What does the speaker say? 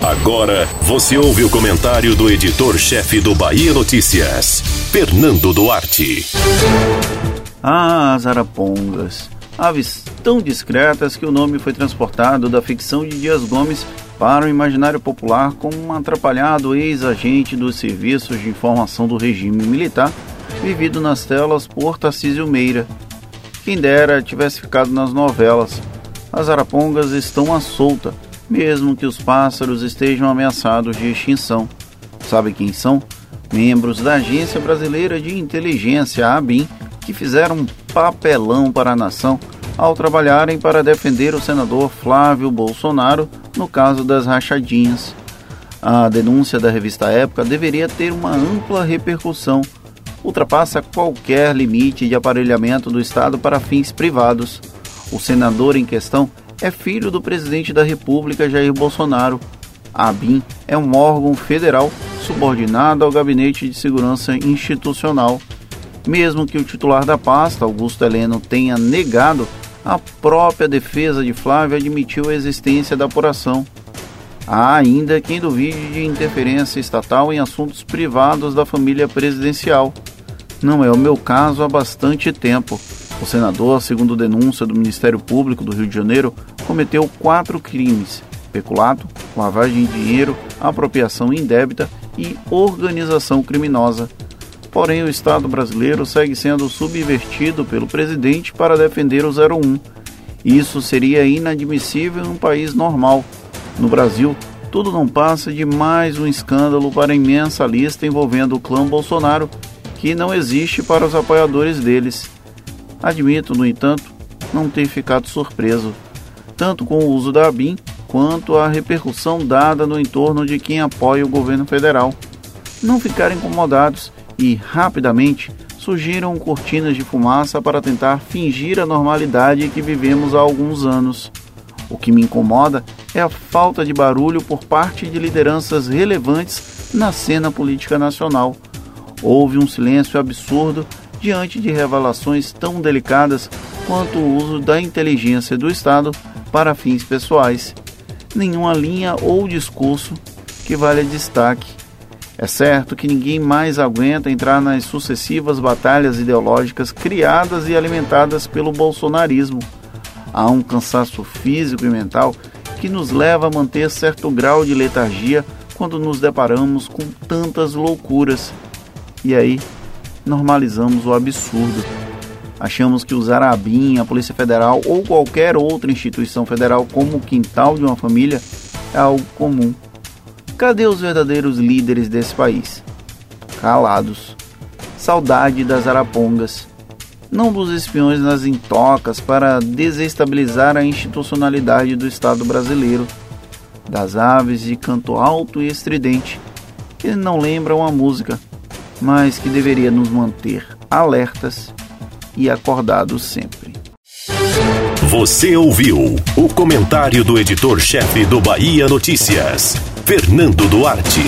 Agora você ouve o comentário do editor-chefe do Bahia Notícias, Fernando Duarte. Ah, as arapongas. Aves tão discretas que o nome foi transportado da ficção de Dias Gomes para o imaginário popular como um atrapalhado ex-agente dos serviços de informação do regime militar, vivido nas telas por Tarcísio Meira. Quem dera tivesse ficado nas novelas. As arapongas estão à solta mesmo que os pássaros estejam ameaçados de extinção. Sabe quem são? Membros da Agência Brasileira de Inteligência, ABIN, que fizeram um papelão para a nação ao trabalharem para defender o senador Flávio Bolsonaro no caso das rachadinhas. A denúncia da revista Época deveria ter uma ampla repercussão, ultrapassa qualquer limite de aparelhamento do Estado para fins privados. O senador em questão é filho do presidente da República Jair Bolsonaro. A ABIN é um órgão federal subordinado ao Gabinete de Segurança Institucional. Mesmo que o titular da pasta, Augusto Heleno, tenha negado, a própria defesa de Flávio admitiu a existência da apuração. Há ainda quem duvide de interferência estatal em assuntos privados da família presidencial. Não é o meu caso há bastante tempo. O senador, segundo denúncia do Ministério Público do Rio de Janeiro, cometeu quatro crimes: peculato, lavagem de dinheiro, apropriação indébita e organização criminosa. Porém, o Estado brasileiro segue sendo subvertido pelo presidente para defender o 01. Isso seria inadmissível em um país normal. No Brasil, tudo não passa de mais um escândalo para a imensa lista envolvendo o clã Bolsonaro, que não existe para os apoiadores deles. Admito, no entanto, não ter ficado surpreso, tanto com o uso da ABIN quanto a repercussão dada no entorno de quem apoia o governo federal. Não ficar incomodados e, rapidamente, surgiram cortinas de fumaça para tentar fingir a normalidade que vivemos há alguns anos. O que me incomoda é a falta de barulho por parte de lideranças relevantes na cena política nacional. Houve um silêncio absurdo diante de revelações tão delicadas quanto o uso da inteligência do Estado para fins pessoais. Nenhuma linha ou discurso que valha destaque. É certo que ninguém mais aguenta entrar nas sucessivas batalhas ideológicas criadas e alimentadas pelo bolsonarismo. Há um cansaço físico e mental que nos leva a manter certo grau de letargia quando nos deparamos com tantas loucuras. E aí, normalizamos o absurdo. Achamos que usar a ABIN, a Polícia Federal ou qualquer outra instituição federal como o quintal de uma família é algo comum. Cadê os verdadeiros líderes desse país? Calados. Saudade das arapongas. Não dos espiões nas intocas para desestabilizar a institucionalidade do Estado brasileiro. Das aves de canto alto e estridente, que não lembram a música mas que deveria nos manter alertas e acordados sempre. Você ouviu o comentário do editor-chefe do Bahia Notícias, Fernando Duarte.